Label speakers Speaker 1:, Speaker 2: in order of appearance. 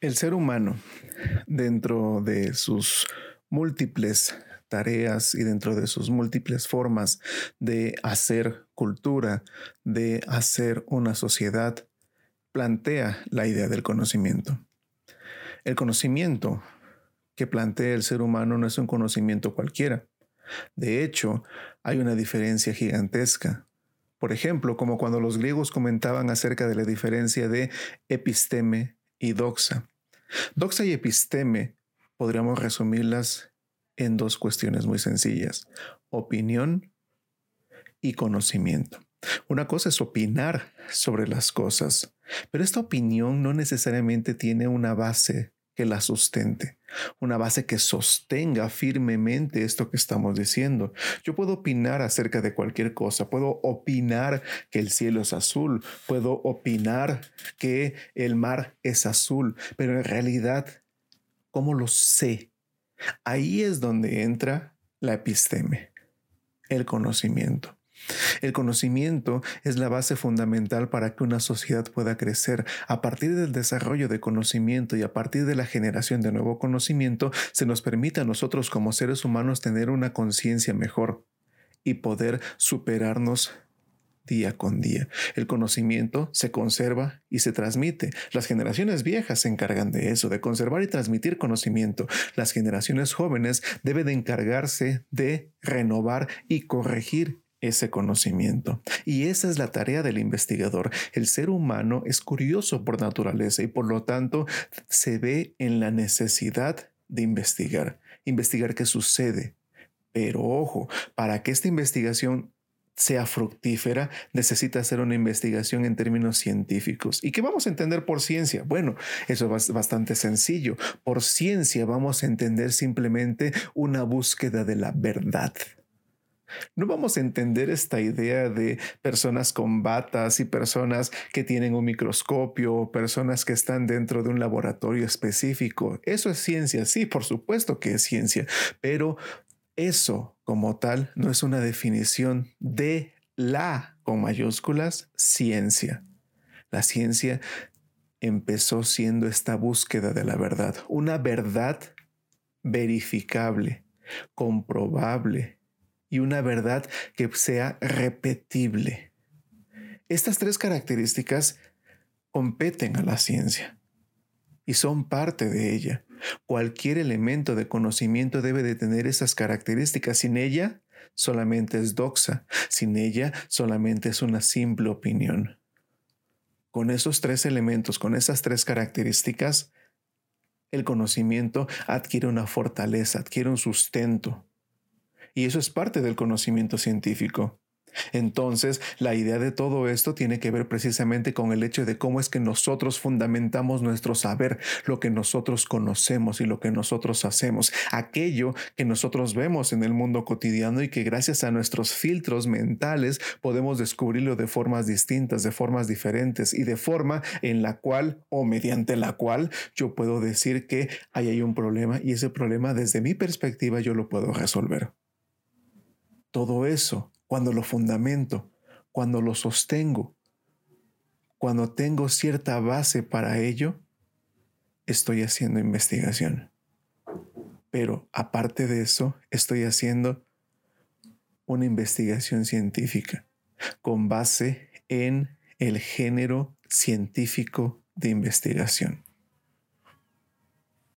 Speaker 1: El ser humano, dentro de sus múltiples tareas y dentro de sus múltiples formas de hacer cultura, de hacer una sociedad, plantea la idea del conocimiento. El conocimiento que plantea el ser humano no es un conocimiento cualquiera. De hecho, hay una diferencia gigantesca. Por ejemplo, como cuando los griegos comentaban acerca de la diferencia de episteme y doxa. Doxa y episteme podríamos resumirlas en dos cuestiones muy sencillas, opinión y conocimiento. Una cosa es opinar sobre las cosas, pero esta opinión no necesariamente tiene una base que la sustente, una base que sostenga firmemente esto que estamos diciendo. Yo puedo opinar acerca de cualquier cosa, puedo opinar que el cielo es azul, puedo opinar que el mar es azul, pero en realidad, ¿cómo lo sé? Ahí es donde entra la episteme, el conocimiento. El conocimiento es la base fundamental para que una sociedad pueda crecer. A partir del desarrollo de conocimiento y a partir de la generación de nuevo conocimiento, se nos permite a nosotros como seres humanos tener una conciencia mejor y poder superarnos día con día. El conocimiento se conserva y se transmite. Las generaciones viejas se encargan de eso, de conservar y transmitir conocimiento. Las generaciones jóvenes deben de encargarse de renovar y corregir ese conocimiento. Y esa es la tarea del investigador. El ser humano es curioso por naturaleza y por lo tanto se ve en la necesidad de investigar, investigar qué sucede. Pero ojo, para que esta investigación sea fructífera, necesita hacer una investigación en términos científicos. ¿Y qué vamos a entender por ciencia? Bueno, eso es bastante sencillo. Por ciencia vamos a entender simplemente una búsqueda de la verdad. No vamos a entender esta idea de personas con batas y personas que tienen un microscopio, personas que están dentro de un laboratorio específico. Eso es ciencia, sí, por supuesto que es ciencia, pero eso como tal no es una definición de la, con mayúsculas, ciencia. La ciencia empezó siendo esta búsqueda de la verdad, una verdad verificable, comprobable, y una verdad que sea repetible. Estas tres características competen a la ciencia y son parte de ella. Cualquier elemento de conocimiento debe de tener esas características. Sin ella, solamente es doxa. Sin ella, solamente es una simple opinión. Con esos tres elementos, con esas tres características, el conocimiento adquiere una fortaleza, adquiere un sustento. Y eso es parte del conocimiento científico. Entonces, la idea de todo esto tiene que ver precisamente con el hecho de cómo es que nosotros fundamentamos nuestro saber, lo que nosotros conocemos y lo que nosotros hacemos, aquello que nosotros vemos en el mundo cotidiano y que gracias a nuestros filtros mentales podemos descubrirlo de formas distintas, de formas diferentes y de forma en la cual o mediante la cual yo puedo decir que ahí hay un problema y ese problema desde mi perspectiva yo lo puedo resolver. Todo eso, cuando lo fundamento, cuando lo sostengo, cuando tengo cierta base para ello, estoy haciendo investigación. Pero aparte de eso, estoy haciendo una investigación científica con base en el género científico de investigación.